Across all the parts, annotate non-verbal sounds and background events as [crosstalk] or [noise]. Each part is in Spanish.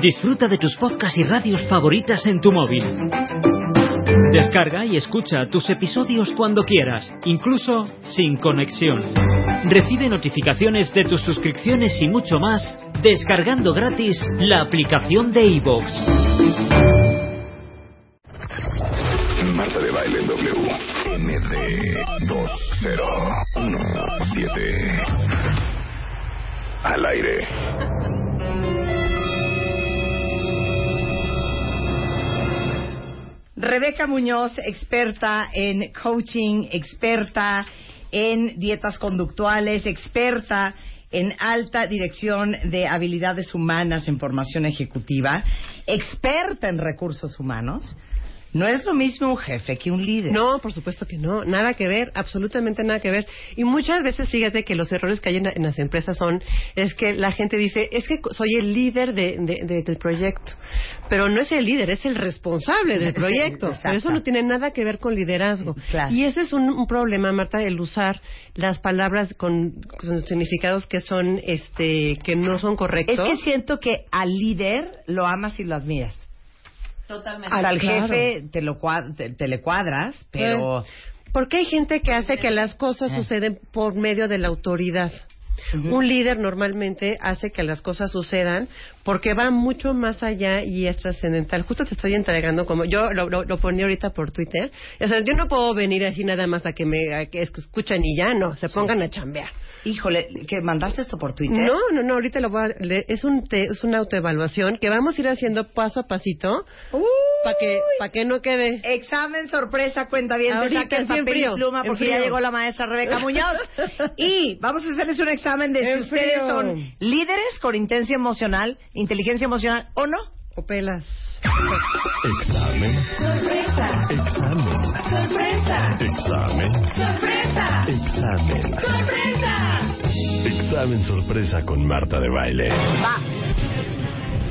Disfruta de tus podcasts y radios favoritas en tu móvil. Descarga y escucha tus episodios cuando quieras, incluso sin conexión. Recibe notificaciones de tus suscripciones y mucho más descargando gratis la aplicación de iVoox. Marta de Baile W. MD2017. Al aire. Rebeca Muñoz, experta en coaching, experta en dietas conductuales, experta en alta dirección de habilidades humanas en formación ejecutiva, experta en recursos humanos. No es lo mismo un jefe que un líder. No, por supuesto que no. Nada que ver, absolutamente nada que ver. Y muchas veces, fíjate que los errores que hay en, en las empresas son, es que la gente dice, es que soy el líder de, de- de- del proyecto. Pero no es el líder, es el responsable del [laughs] proyecto. Pero eso no tiene nada que ver con liderazgo. Claro. Y ese es un, un problema, Marta, el usar las palabras con, con significados que son, este, que no son Es correctos. que siento que al líder lo amas y lo admiras. Totalmente. Al claro. jefe te, lo te, te le cuadras, pero... Porque hay gente que hace que las cosas Eh. suceden por medio de la autoridad. Un líder normalmente hace que las cosas sucedan porque va mucho más allá y es trascendental. Justo te estoy entregando como yo lo, lo, lo ponía ahorita por Twitter. O sea, yo no puedo venir así nada más a que me a que escuchan y ya no, se pongan a chambear. Híjole, ¿que mandaste esto por Twitter? No, no, no, ahorita lo voy a le- es un te- es una autoevaluación que vamos a ir haciendo paso a pasito para que para que no quede Examen sorpresa, cuenta bien, Ahorita, saca el papel frío, y pluma porque ya llegó la maestra Rebeca [laughs] Muñoz. Y vamos a hacerles un examen de si ustedes frío. son líderes con intensidad emocional, inteligencia emocional o no. o pelas. Examen. Examen. Examen. Examen. Examen sorpresa con Marta de Baile. Va.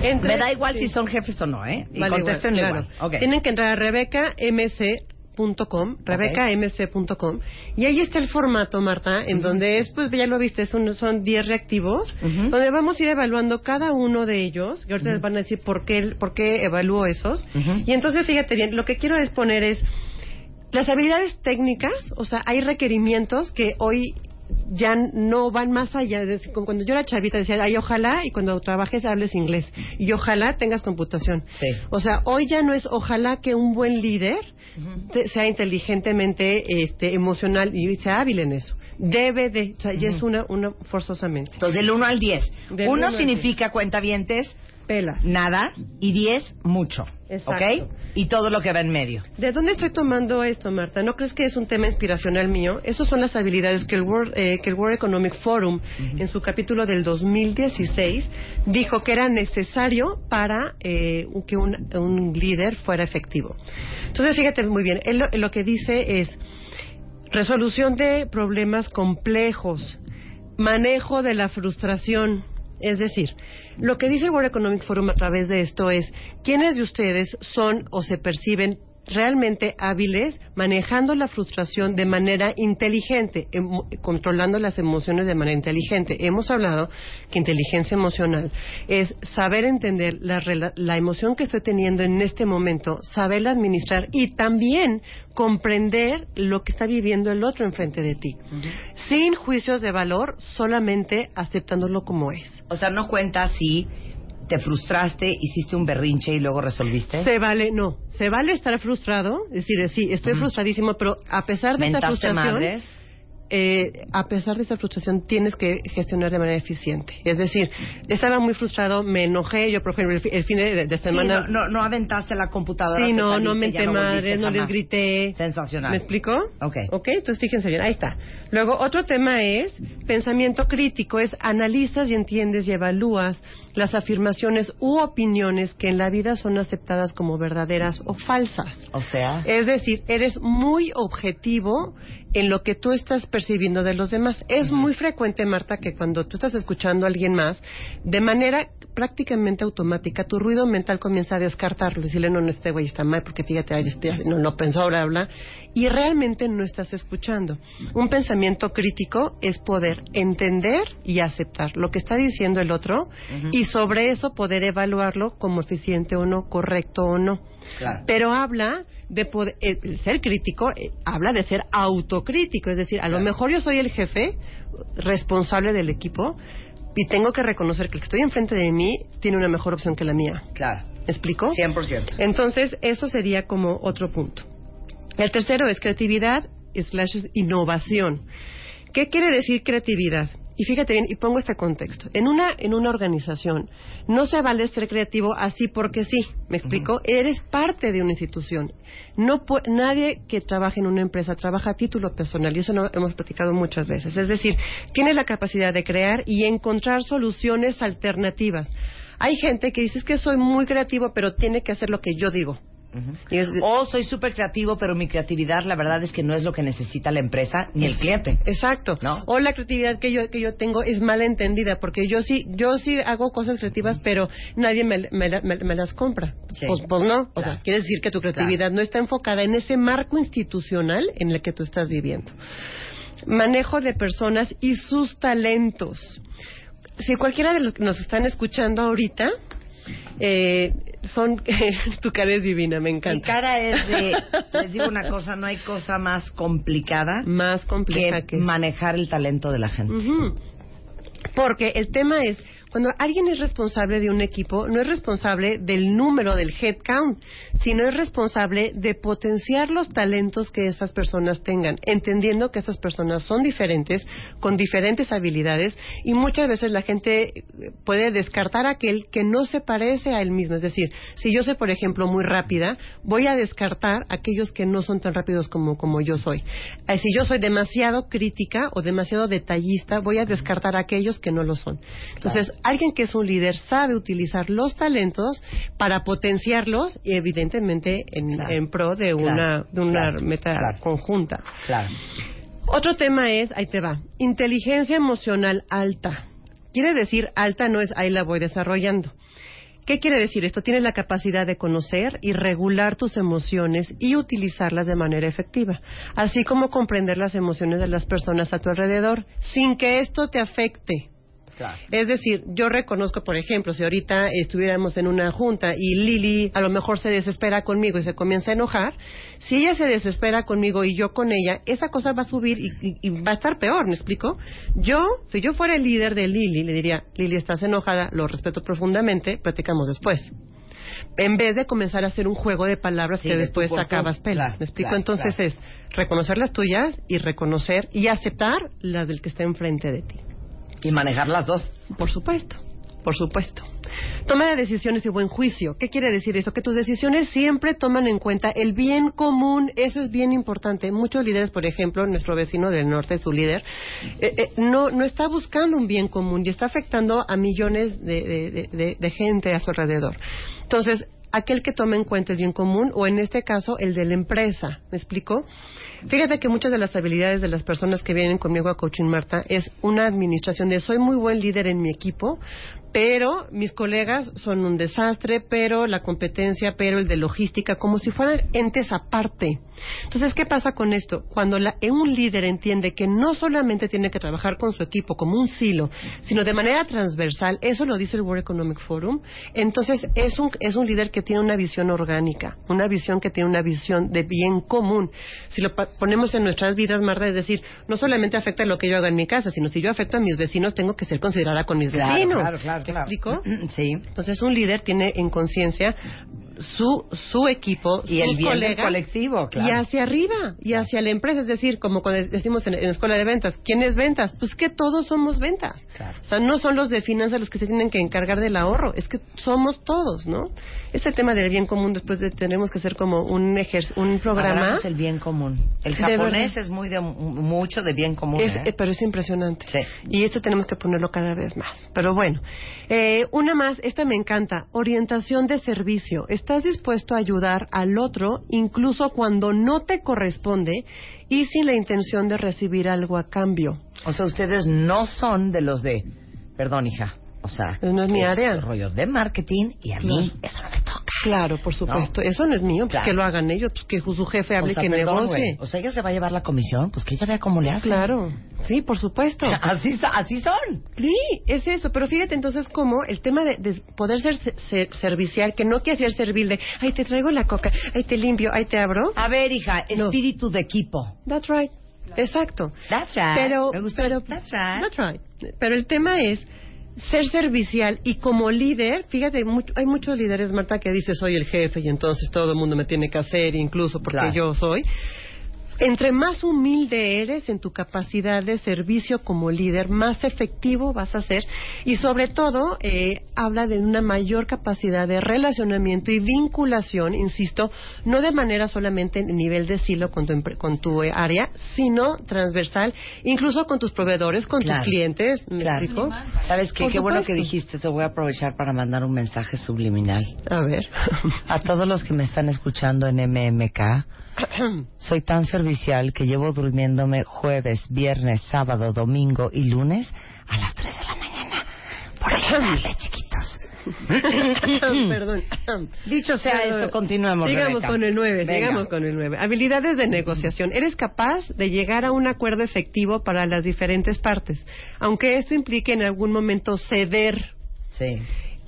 Entre- Me da igual sí. si son jefes o no, ¿eh? Y Vale, contéstenlo igual, igual. claro. Ok. Tienen que entrar a rebecamc.com, rebecamc.com, y ahí está el formato, Marta, en donde es, pues ya lo viste, son, son 10 reactivos, donde vamos a ir evaluando cada uno de ellos, y ahorita les van a decir por qué, por qué evalúo esos, y entonces fíjate bien, lo que quiero es poner es, las habilidades técnicas, o sea, hay requerimientos que hoy ya no van más allá. de- Cuando yo era chavita decía, ay, ojalá, y cuando trabajes hables inglés, y ojalá tengas computación. Sí. O sea, hoy ya no es ojalá que un buen líder te- sea inteligentemente, este, emocional y sea hábil en eso. Debe de, o sea, ya es una, una forzosamente. Entonces, del 1 al 10. Del 1 uno al significa cuentavientes, Pelas. nada, y 10, mucho. Exacto. ¿Ok? Y todo lo que va en medio. ¿De dónde estoy tomando esto, Marta? ¿No crees que es un tema inspiracional mío? Esas son las habilidades que el World, eh, que el World Economic Forum, en su capítulo del 2016, dijo que era necesario para eh, que un, un líder fuera efectivo. Entonces, fíjate muy bien, él lo, lo que dice es resolución de problemas complejos, manejo de la frustración. Es decir, lo que dice el World Economic Forum a través de esto es, ¿quiénes de ustedes son o se perciben realmente hábiles manejando la frustración de manera inteligente, emo- controlando las emociones de manera inteligente? Hemos hablado que inteligencia emocional es saber entender la, la emoción que estoy teniendo en este momento, saberla administrar y también comprender lo que está viviendo el otro enfrente de ti, sin juicios de valor, solamente aceptándolo como es. O sea, no cuenta si te frustraste, hiciste un berrinche y luego resolviste. Se vale, no, se vale estar frustrado, es decir, sí, estoy frustradísimo, pero a pesar de esa frustración, madres. Eh, a pesar de esa frustración, tienes que gestionar de manera eficiente. Es decir, estaba muy frustrado, me enojé, yo, por ejemplo, el, fi- el fin de, de Sí, semana... no, no, no aventaste la computadora. Sí, no, saliste, no menté madres, no les grité. Sensacional. ¿Me explico? Ok. Ok, entonces fíjense bien, ahí está. Luego, otro tema es pensamiento crítico, es analizas y entiendes y evalúas las afirmaciones u opiniones que en la vida son aceptadas como verdaderas o falsas. O sea, Es decir, eres muy objetivo en lo que tú estás percibiendo de los demás. Es muy frecuente, Marta, que cuando tú estás escuchando a alguien más, de manera prácticamente automática, tu ruido mental comienza a descartarlo. Decirle, no, no, este güey está mal porque fíjate, ay, este, no, no pensó, ahora habla. Y realmente no estás escuchando. Un pensamiento crítico es poder entender y aceptar lo que está diciendo el otro y sobre eso poder evaluarlo como eficiente o no, correcto o no. Claro. Pero habla de poder, eh, el ser crítico, eh, habla de ser autocrítico, es decir, a lo mejor yo soy el jefe responsable del equipo y tengo que reconocer que el que estoy enfrente de mí tiene una mejor opción que la mía. claro, ¿Me explico? 100%. Entonces, eso sería como otro punto. El tercero es creatividad slash innovación. ¿Qué quiere decir creatividad? Y fíjate bien, y pongo este contexto. En una, en una organización no se vale ser creativo así porque sí. ¿Me explico? Eres parte de una institución. No nadie que trabaje en una empresa trabaja a título personal y eso lo hemos platicado muchas veces. Es decir, tiene la capacidad de crear y encontrar soluciones alternativas. Hay gente que dice "Es que soy muy creativo, pero tiene que hacer lo que yo digo. Es- O soy súper creativo, pero mi creatividad, la verdad es que no es lo que necesita la empresa ni el cliente. Exacto. ¿No? O la creatividad que yo que yo tengo es mal entendida porque yo sí yo sí hago cosas creativas pero nadie me, me me- me las compra. Sí. Pues, pues no. O Claro. sea, quiere decir que tu creatividad no está enfocada en ese marco institucional en el que tú estás viviendo. Manejo de personas y sus talentos. Si cualquiera de los que nos están escuchando ahorita eh, son [laughs] tu cara es divina, me Mi encanta. cara es de, les digo una cosa, no hay cosa más complicada más compleja que manejar el talento de la gente. Porque el tema es, cuando alguien es responsable de un equipo, no es responsable del número del head count, sino es responsable de potenciar los talentos que esas personas tengan, entendiendo que esas personas son diferentes, con diferentes habilidades, y muchas veces la gente puede descartar aquel que no se parece a él mismo. Es decir, si yo soy, por ejemplo, muy rápida, voy a descartar aquellos que no son tan rápidos como, como yo soy. Eh, Si yo soy demasiado crítica o demasiado detallista, voy a descartar a aquellos que no lo son. Entonces, alguien que es un líder sabe utilizar los talentos para potenciarlos y evidentemente en, Claro. en pro de Claro. una, de una Claro. meta conjunta. Claro. Otro tema es, ahí te va, inteligencia emocional alta. Quiere decir alta no es ahí la voy desarrollando. ¿Qué quiere decir esto? Tienes la capacidad de conocer y regular tus emociones y utilizarlas de manera efectiva, así como comprender las emociones de las personas a tu alrededor sin que esto te afecte. Claro. Es decir, yo reconozco, por ejemplo, si ahorita estuviéramos en una junta y Lili a lo mejor se desespera conmigo y se comienza a enojar, si ella se desespera conmigo y yo con ella, esa cosa va a subir y, y- y va a estar peor, ¿me explico? Yo, si yo fuera el líder de Lili, le diría, Lili, estás enojada, lo respeto profundamente, platicamos después. En vez de comenzar a hacer un juego de palabras Sí, que de después tú por tú. acabas pelas. Claro, ¿Me explico? claro, Entonces claro. es reconocer las tuyas y reconocer y aceptar las del que está enfrente de ti. Y manejar las dos. Por supuesto, por supuesto. Toma de decisiones y buen juicio. ¿Qué quiere decir eso? Que tus decisiones siempre toman en cuenta el bien común. Eso es bien importante. Muchos líderes, por ejemplo, nuestro vecino del norte, su líder, eh, eh, no, no está buscando un bien común y está afectando a millones de, de- gente a su alrededor. Entonces, aquel que toma en cuenta el bien común o en este caso el de la empresa. ¿Me explico? Fíjate que muchas de las habilidades de las personas que vienen conmigo a Coaching Marta es una administración de soy muy buen líder en mi equipo, pero mis colegas son un desastre, pero la competencia, pero el de logística, como si fueran entes aparte. Entonces, ¿qué pasa con esto? Cuando la- un líder entiende que no solamente tiene que trabajar con su equipo como un silo, sino de manera transversal, eso lo dice el World Economic Forum, entonces es un, es un líder que tiene una visión orgánica, una visión que tiene una visión de bien común. Si lo pa- ponemos en nuestras vidas, Marta, es decir, no solamente afecta lo que yo haga en mi casa, sino si yo afecto a mis vecinos, tengo que ser considerada con mis Claro, vecinos. claro, claro, ¿Te claro. explico? [clears throat] Sí. Entonces un líder tiene en conciencia su, su equipo, Y el bien del colectivo, claro. y hacia arriba, y hacia la empresa. Es decir, como cuando decimos en, en la escuela de ventas, ¿quién es ventas? Pues que todos somos ventas. Claro. O sea, no son los de finanzas los que se tienen que encargar del ahorro, es que somos todos, ¿no? Ese tema del bien común, después de, tenemos que hacer como un, ejer- un programa. El bien común. El japonés es muy de mucho de bien común. Es- ¿eh? eh, pero es impresionante. Sí. Y esto tenemos que ponerlo cada vez más. Pero bueno, eh, una más, esta me encanta, orientación de servicio. Estás dispuesto a ayudar al otro incluso cuando no te corresponde y sin la intención de recibir algo a cambio. O sea, ustedes no son de los de, perdón, hija, o sea, No es mi área. rollos de marketing y a mí Claro. eso no me toca. Claro, por supuesto. Eso no es mío, pues Claro. que lo hagan ellos, pues que su jefe hable o sea, que perdón, negocie. güey. O sea, ella se va a llevar la comisión, pues que ella vea cómo le hace. Claro, sí, por supuesto. [laughs] Así, así son. Sí, es eso, pero fíjate entonces cómo el tema de, de poder ser, se- ser servicial, que no quiere ser servil de, ay, te traigo la coca, ay, te limpio, ay, te abro. A ver, hija, No. espíritu de equipo. That's right. Exacto. That's right. Pero, Me gustó. pero, That's right. That's right. Pero el tema es ser servicial y como líder, fíjate, mucho- hay muchos líderes, Marta, que dice soy el jefe y entonces todo el mundo me tiene que hacer, incluso porque Claro. yo soy. Entre más humilde eres en tu capacidad de servicio como líder, más efectivo vas a ser y sobre todo eh, habla de una mayor capacidad de relacionamiento y vinculación, insisto, no de manera solamente en nivel de silo con tu, con tu eh, área, sino transversal, incluso con tus proveedores, con Claro. tus clientes. ¿me Claro. explico? ¿Sabes qué? Por Qué bueno que dijiste. Te voy a aprovechar para mandar un mensaje subliminal. A ver. A todos los que me están escuchando en MMK, [clears throat] soy tan servicial que llevo durmiéndome jueves, viernes, sábado, domingo y lunes a las 3 de la mañana. Por ayudarles, [clears throat] chiquitos. [clears throat] Perdón. Dicho sea eso, continuemos. Sigamos Rebeca. con el 9, Venga. sigamos con el 9. Habilidades de negociación. Eres capaz de llegar a un acuerdo efectivo para las diferentes partes, aunque esto implique en algún momento ceder. Sí.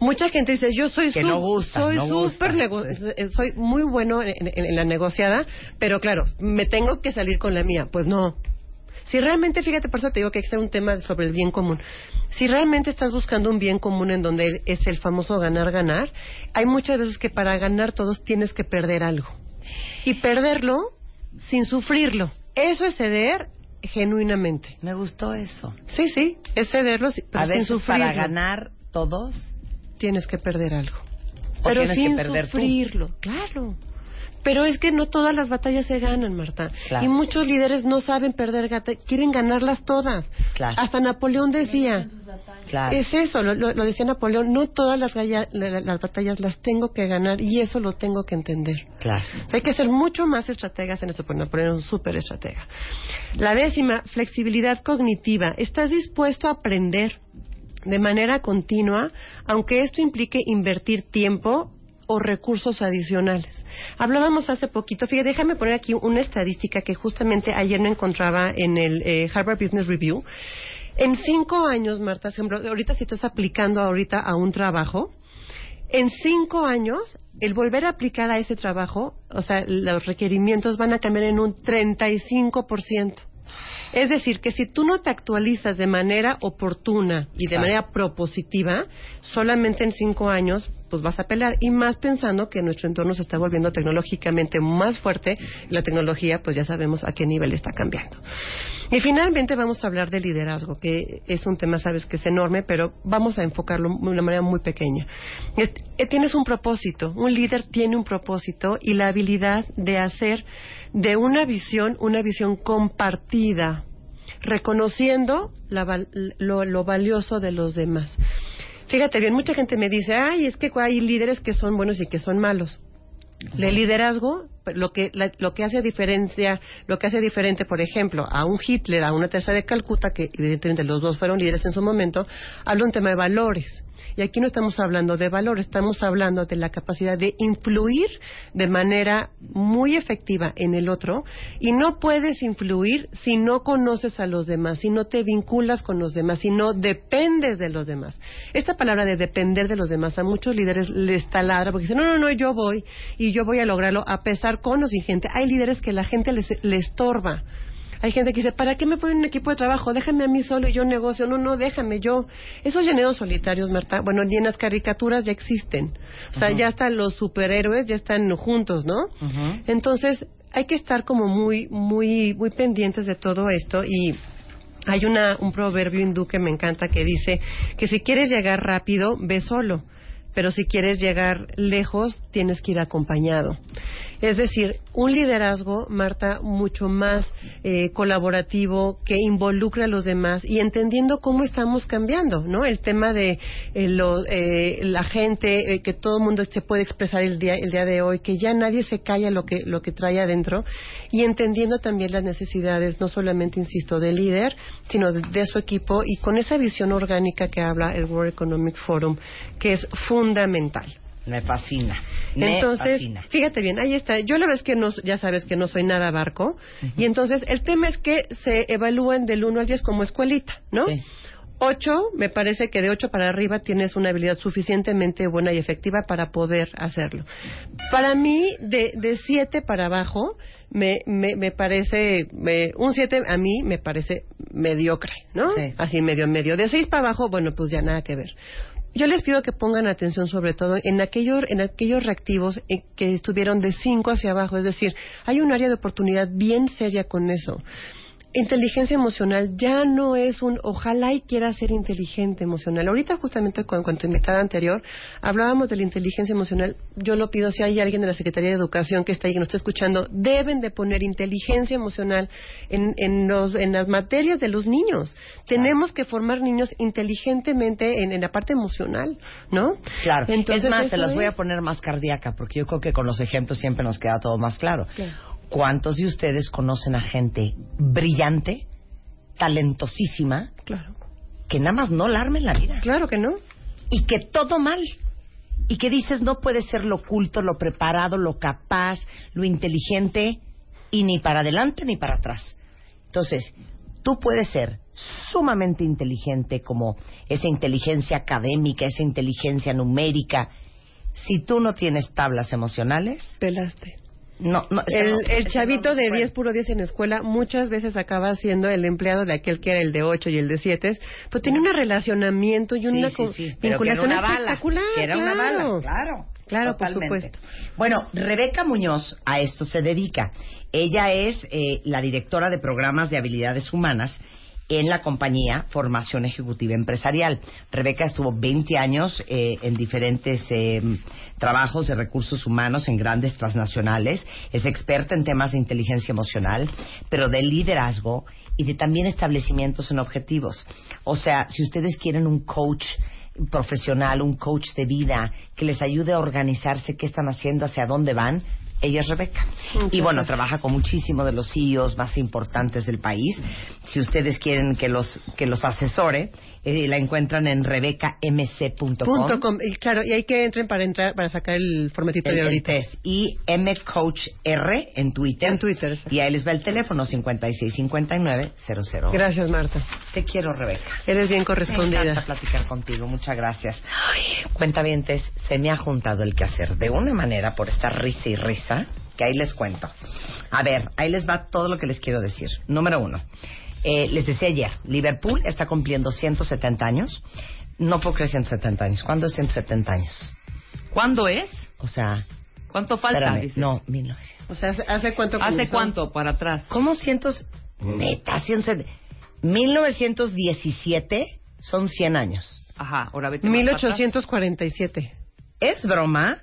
Mucha gente dice, yo soy Que su- no gusta, soy no gusta. súper nego- eh, soy muy bueno en, en- en la negociada, pero claro, me tengo que salir con la mía. Pues no. Si realmente, fíjate, por eso te digo que hay que hacer un tema sobre el bien común. Si realmente estás buscando un bien común en donde es el famoso ganar-ganar, hay muchas veces que para ganar todos tienes que perder algo. Y perderlo sin sufrirlo. Eso es ceder genuinamente. Me gustó eso. Sí, sí, es cederlo si- pero a sin veces sufrirlo. para ganar todos, tienes que perder algo. O Pero tienes que sin tú. sufrirlo, claro. Pero es que no todas las batallas se ganan, Marta. Claro. Y muchos líderes no saben perder, gata- quieren ganarlas todas. Claro. Hasta Napoleón decía, claro. es eso, lo, decía Napoleón, no todas las, galla- la- la- las batallas las tengo que ganar y eso lo tengo que entender. Claro. O sea, hay que ser mucho más estrategas en esto, porque Napoleón es un súper estratega. La décima, flexibilidad cognitiva. Estás dispuesto a aprender de manera continua, aunque esto implique invertir tiempo o recursos adicionales. Hablábamos hace poquito, fíjate, déjame poner aquí una estadística que justamente ayer me encontraba en el eh, Harvard Business Review. En cinco años, Marta, ahorita si estás aplicando ahorita a un trabajo, en cinco años, el volver a aplicar a ese trabajo, o sea, los requerimientos van a cambiar en un 35%. Es decir, que si tú no te actualizas de manera oportuna y de Claro. manera propositiva, solamente en cinco años pues vas a pelear. Y más pensando que nuestro entorno se está volviendo tecnológicamente más fuerte, la tecnología pues ya sabemos a qué nivel está cambiando. Y finalmente vamos a hablar de liderazgo, que es un tema, sabes, que es enorme, pero vamos a enfocarlo de una manera muy pequeña. Eh, tienes un propósito, un líder tiene un propósito y la habilidad de hacer de una visión una visión compartida, reconociendo la lo, lo valioso de los demás. Fíjate bien, mucha gente me dice, ay, es que hay líderes que son buenos y que son malos. El liderazgo, lo que, la- lo que hace diferencia, lo que hace diferente, por ejemplo, a un Hitler, a una Teresa de Calcuta, que evidentemente los dos fueron líderes en su momento, habla un tema de valores. Y aquí no estamos hablando de valores, estamos hablando de la capacidad de influir de manera muy efectiva en el otro. Y no puedes influir si no conoces a los demás, si no te vinculas con los demás, si no dependes de los demás. Esta palabra de depender de los demás a muchos líderes les taladra porque dicen, no, no, no, yo voy y yo voy a lograrlo a pesar con o sin gente. Hay líderes que la gente les, les estorba. Hay gente que dice, ¿para qué me ponen un equipo de trabajo? Déjame a mí solo y yo negocio. No, no, déjame yo. Esos lleneros solitarios, Marta, bueno, ni en las caricaturas ya existen. O sea, ya están los superhéroes, ya están juntos, ¿no? Entonces, hay que estar como muy, muy, muy pendientes de todo esto y hay una, un proverbio hindú que me encanta que dice que si quieres llegar rápido, ve solo, pero si quieres llegar lejos, tienes que ir acompañado. Es decir, un liderazgo, Marta, mucho más eh, colaborativo, que involucre a los demás y entendiendo cómo estamos cambiando, ¿no? El tema de eh, eh, la gente, eh, que todo el mundo se puede expresar el día, el día de hoy, que ya nadie se calla lo que, lo que trae adentro y entendiendo también las necesidades, no solamente, insisto, del líder, sino de su equipo y con esa visión orgánica que habla el World Economic Forum, que es fundamental. Me fascina. Me Entonces, fascina. fíjate bien, ahí está. Yo la verdad es que no, ya sabes que no soy nada barco. Y entonces el tema es que se evalúan del 1 al 10 como escuelita, ¿no? Sí. 8, me parece que de 8 para arriba tienes una habilidad suficientemente buena y efectiva para poder hacerlo. Para mí, de, de 7 para abajo, me, me, me parece, me- un 7 a mí me parece mediocre, ¿no? Sí. Así medio, medio. De 6 para abajo, bueno, pues ya nada que ver. Yo les pido que pongan atención sobre todo en aquellos, en aquellos reactivos eh, que estuvieron de 5 hacia abajo, es decir, hay un área de oportunidad bien seria con eso. Inteligencia emocional ya no es un ojalá y quiera ser inteligente emocional. Ahorita justamente con, con tu invitada anterior hablábamos de la inteligencia emocional. Yo lo pido si hay alguien de la Secretaría de Educación que está ahí que nos está escuchando, deben de poner inteligencia emocional en, en, los, en las materias de los niños. Tenemos que formar niños inteligentemente en, en la parte emocional, ¿no? Claro. Entonces, es más, se las voy a poner más cardíaca, porque yo creo que con los ejemplos siempre nos queda todo más claro. Claro. ¿Cuántos de ustedes conocen a gente brillante, talentosísima, Claro, que nada más no la arma en la vida? claro que no. Y que todo mal. Y que dices no puede ser lo culto, lo preparado, lo capaz, lo inteligente, y ni para adelante ni para atrás. Entonces, tú puedes ser sumamente inteligente como esa inteligencia académica, esa inteligencia numérica. Si tú no tienes tablas emocionales, Pelaste. No, no, El, no- el chavito de puede. 10 puro 10 en escuela muchas veces acaba siendo el empleado de aquel que era el de 8 y el de 7, pues tiene un relacionamiento y una sí, sí, que era vinculación una bala, que era una claro. bala, claro. Claro, por totalmente. supuesto. Bueno, Rebeca Muñoz a esto se dedica. Ella es eh, la directora de programas de habilidades humanas en la compañía Formación Ejecutiva Empresarial. Rebeca estuvo 20 años eh, en diferentes eh, trabajos de recursos humanos en grandes transnacionales. Es experta en temas de inteligencia emocional, pero de liderazgo y de también establecimientos en objetivos. O sea, si ustedes quieren un coach profesional, un coach de vida que les ayude a organizarse qué están haciendo, hacia dónde van, ella es Rebeca. Y bueno, trabaja con muchísimos de los CEOs más importantes del país. Si ustedes quieren que los que los asesore, eh, la encuentran en rebecamc.com. Punto com. Y claro, y hay que entren para entrar para sacar el formatito El, de ahorita. test. Y mcoachr en Twitter. En Twitter. Y ahí les va el teléfono 565900. Gracias, Marta. Te quiero, Rebeca. Eres bien Me encanta correspondida. platicar contigo, muchas gracias. Cuentavientes, se me ha juntado el quehacer de una manera por esta risa y risa que ahí les cuento. A ver, ahí les va todo lo que les quiero decir. Número uno, eh, les decía ayer, Liverpool está cumpliendo 170 años. No puedo creer 170 años. ¿Cuándo es 170 años? ¿Cuándo es? O sea, ¿Cuánto falta? espérame, dices? no, 1900. O sea, ¿hace, hace cuánto ¿Hace comenzó? cuánto para atrás? ¿Cómo cientos? Neta, 170. 1917 son 100 años. Ajá, ahora vete más para atrás. 1847. ¿Es broma?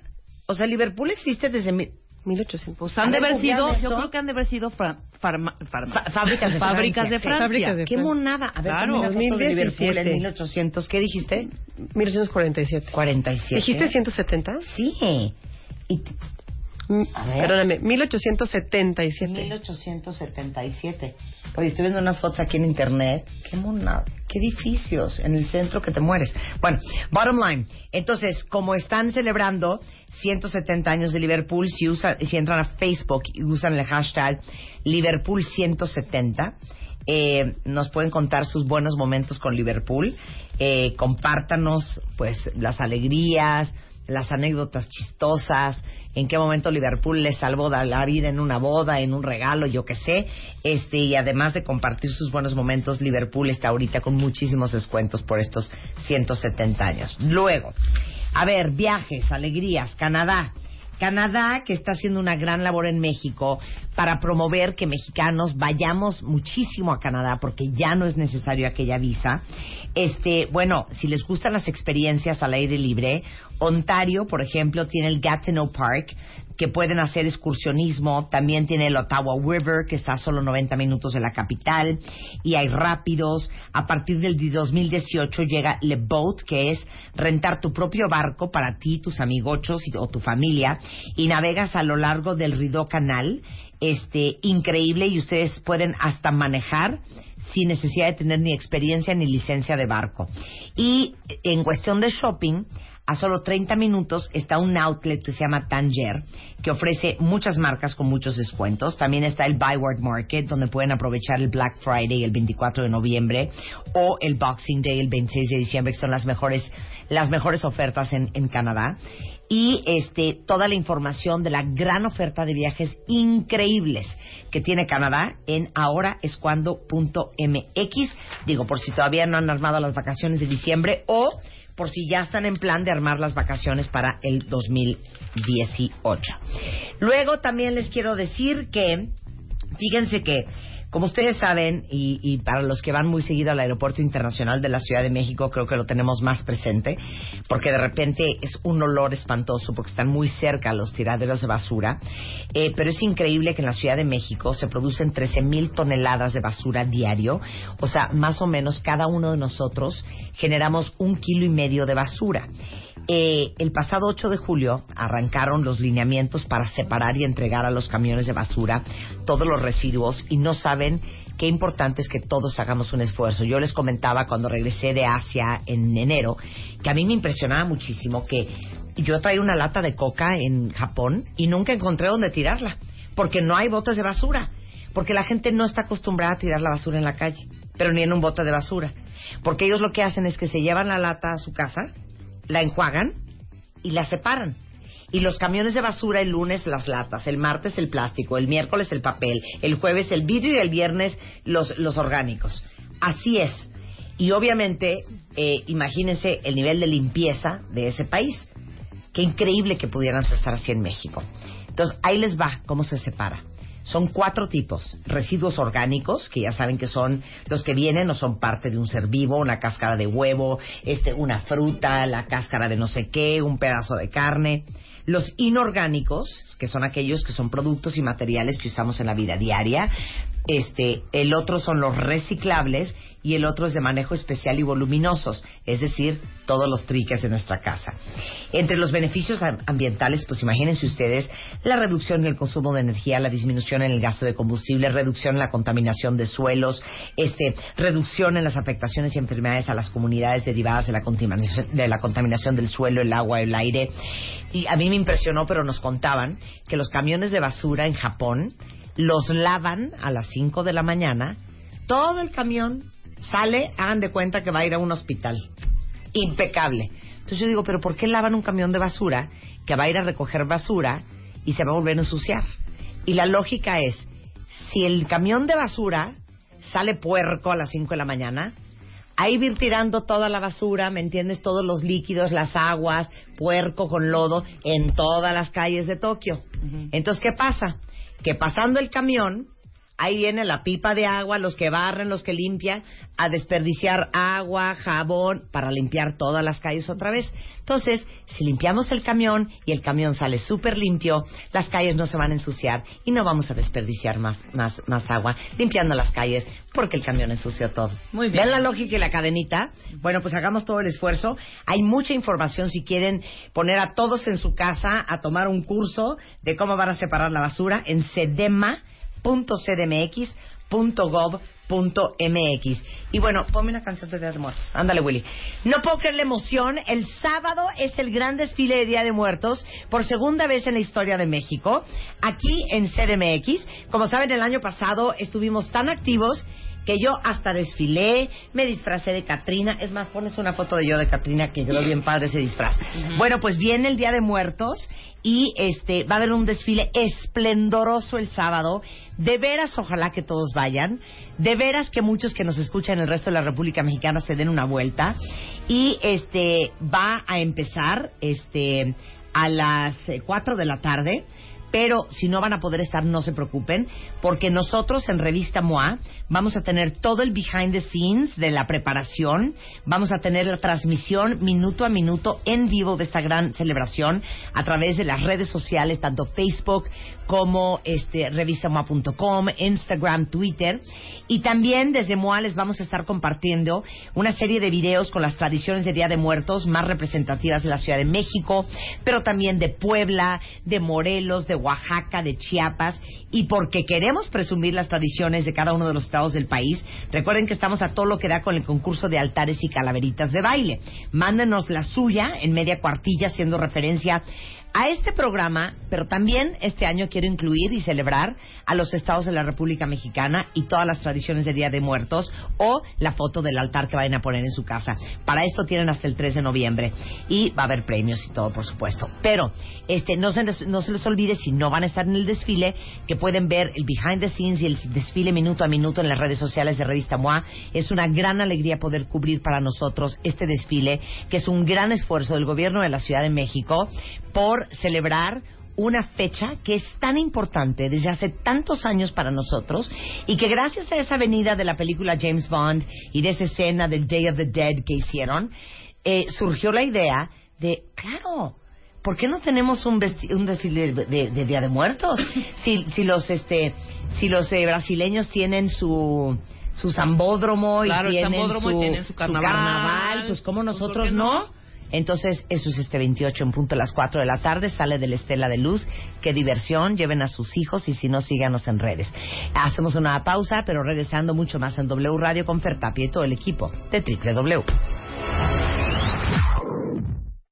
O sea, Liverpool existe desde... mi- 1800. Pues han de haber sido, yo creo que han de haber sido fra- farma- farma- Fa- fábricas de fábricas Francia. de Francia. Fábricas de ¡Qué Francia. monada! A ver, Claro. ponme una foto de Liverpool en 2017. 1800. ¿Qué dijiste? 1847. 47. ¿Dijiste 170? Sí. Y. Perdóname, 1877. 1877. Oye, estoy viendo unas fotos aquí en internet. Qué monada. Qué edificios en el centro que te mueres. Bueno, bottom line. Entonces, como están celebrando 170 años de Liverpool, si, usan, si entran a Facebook y usan el hashtag Liverpool 170, eh, nos pueden contar sus buenos momentos con Liverpool. Eh, compártanos, pues, las alegrías, las anécdotas chistosas, en qué momento Liverpool le salvó la vida en una boda, en un regalo, yo qué sé. Este, y además de compartir sus buenos momentos, Liverpool está ahorita con muchísimos descuentos por estos 170 años. Luego, a ver, viajes, alegrías, Canadá. Canadá, que está haciendo una gran labor en México para promover que mexicanos vayamos muchísimo a Canadá porque ya no es necesario aquella visa. Este, bueno, si les gustan las experiencias al aire libre, Ontario, por ejemplo, tiene el Gatineau Park, que pueden hacer excursionismo. También tiene el Ottawa River, que está a solo 90 minutos de la capital. Y hay rápidos. A partir del 2018 llega Le Boat, que es rentar tu propio barco para ti, tus amigochos o tu familia. Y navegas a lo largo del Rideau Canal. Este, increíble. Y ustedes pueden hasta manejar sin necesidad de tener ni experiencia ni licencia de barco. Y en cuestión de shopping, a solo 30 minutos está un outlet que se llama Tanger, que ofrece muchas marcas con muchos descuentos. También está el Byward Market, donde pueden aprovechar el Black Friday el 24 de noviembre o el Boxing Day el 26 de diciembre, que son las mejores, las mejores ofertas en, en Canadá. Y este, toda la información de la gran oferta de viajes increíbles que tiene Canadá en ahoraescuando.mx. Digo, por si todavía no han armado las vacaciones de diciembre o por si ya están en plan de armar las vacaciones para el 2018. Luego también les quiero decir que, fíjense que, como ustedes saben, y, para los que van muy seguido al Aeropuerto Internacional de la Ciudad de México, creo que lo tenemos más presente, porque de repente es un olor espantoso, porque están muy cerca los tiraderos de basura. Eh, pero es increíble que en la Ciudad de México se producen 13 mil toneladas de basura diario, o sea, más o menos cada uno de nosotros generamos un kilo y medio de basura. Eh, el pasado 8 de julio arrancaron los lineamientos para separar y entregar a los camiones de basura todos los residuos y no saben qué importante es que todos hagamos un esfuerzo. Yo les comentaba cuando regresé de Asia en enero que a mí me impresionaba muchísimo que yo traía una lata de coca en Japón y nunca encontré dónde tirarla porque no hay botes de basura porque la gente no está acostumbrada a tirar la basura en la calle, pero ni en un bote de basura. Porque ellos lo que hacen es que se llevan la lata a su casa, la enjuagan y la separan. Y los camiones de basura el lunes las latas, el martes el plástico, el miércoles el papel, el jueves el vidrio y el viernes los, los orgánicos. Así es. Y obviamente, eh, imagínense el nivel de limpieza de ese país. Qué increíble que pudieran estar así en México. Entonces, ahí les va cómo se separa. Son cuatro tipos. Residuos orgánicos, que ya saben que son los que vienen o son parte de un ser vivo, una cáscara de huevo, este, una fruta, la cáscara de no sé qué, un pedazo de carne. Los inorgánicos, que son aquellos que son productos y materiales que usamos en la vida diaria. Este, el otro son los reciclables y el otro es de manejo especial y voluminosos, es decir, todos los triques de nuestra casa. Entre los beneficios am- ambientales, pues imagínense ustedes la reducción en el consumo de energía, la disminución en el gasto de combustible, reducción en la contaminación de suelos, este, reducción en las afectaciones y enfermedades a las comunidades derivadas de la contaminación, de la contaminación del suelo, el agua, el aire. Y a mí me impresionó, pero nos contaban que los camiones de basura en Japón los lavan a las 5 de la mañana, todo el camión sale, hagan de cuenta que va a ir a un hospital. Impecable. Entonces yo digo, pero ¿por qué lavan un camión de basura que va a ir a recoger basura y se va a volver a ensuciar? Y la lógica es, si el camión de basura sale puerco a las 5 de la mañana, ahí ir tirando toda la basura, ¿me entiendes? Todos los líquidos, las aguas, puerco con lodo, en todas las calles de Tokio. Entonces, ¿qué pasa? Que pasando el camión, ahí viene la pipa de agua, los que barren, los que limpian, a desperdiciar agua, jabón, para limpiar todas las calles otra vez. Entonces, si limpiamos el camión y el camión sale súper limpio, las calles no se van a ensuciar y no vamos a desperdiciar más, más, más agua limpiando las calles porque el camión ensució todo. Muy bien. ¿Ven la lógica y la cadenita? Bueno, pues hagamos todo el esfuerzo. Hay mucha información si quieren poner a todos en su casa a tomar un curso de cómo van a separar la basura en sedema.cdmx.gov.mx. Y bueno, ponme una canción de Día de Muertos. Ándale, Willy. No puedo creer la emoción. El sábado es el gran desfile de Día de Muertos por segunda vez en la historia de México, aquí en CDMX. Como saben, el año pasado estuvimos tan activos que yo hasta desfilé, me disfracé de Catrina. Es más, pones una foto de yo de Catrina que quedó bien padre ese disfraz. Bueno, pues viene el Día de Muertos y este va a haber un desfile esplendoroso el sábado. De veras, ojalá que todos vayan. De veras que muchos que nos escuchan en el resto de la República Mexicana se den una vuelta. Y este va a empezar este a las 4 de la tarde. Pero si no van a poder estar, no se preocupen, porque nosotros en Revista MOA vamos a tener todo el behind the scenes de la preparación, vamos a tener la transmisión minuto a minuto en vivo de esta gran celebración a través de las redes sociales, tanto Facebook como este, revistamoa.com, Instagram, Twitter. Y también desde MOA les vamos a estar compartiendo una serie de videos con las tradiciones de Día de Muertos más representativas de la Ciudad de México, pero también de Puebla, de Morelos, de Oaxaca, de Chiapas, y porque queremos presumir las tradiciones de cada uno de los estados del país, recuerden que estamos a todo lo que da con el concurso de altares y calaveritas de baile. Mándenos la suya en media cuartilla haciendo referencia a este programa, pero también este año quiero incluir y celebrar a los estados de la República Mexicana y todas las tradiciones de Día de Muertos o la foto del altar que vayan a poner en su casa. Para esto tienen hasta el 3 de noviembre y va a haber premios y todo, por supuesto. Pero este no se, les, no se les olvide si no van a estar en el desfile que pueden ver el behind the scenes y el desfile minuto a minuto en las redes sociales de Revista MOA. Es una gran alegría poder cubrir para nosotros este desfile que es un gran esfuerzo del gobierno de la Ciudad de México por celebrar una fecha que es tan importante desde hace tantos años para nosotros y que gracias a esa venida de la película James Bond y de esa escena del Day of the Dead que hicieron, eh, surgió la idea de, claro, ¿por qué no tenemos un, un desfile de, de- de Día de Muertos? [laughs] Si, si los, este, si los eh, brasileños tienen su su zambódromo Claro, y tienen zambódromo y su, tienen su carnaval. carnaval, pues como Pues, ¿por nosotros no? Entonces, eso es este 28 en punto a las 4 de la tarde, sale de la Estela de Luz. Qué diversión, lleven a sus hijos y si no, síganos en redes. Hacemos una pausa, pero regresando mucho más en W Radio con Fer Tapia y todo el equipo de W.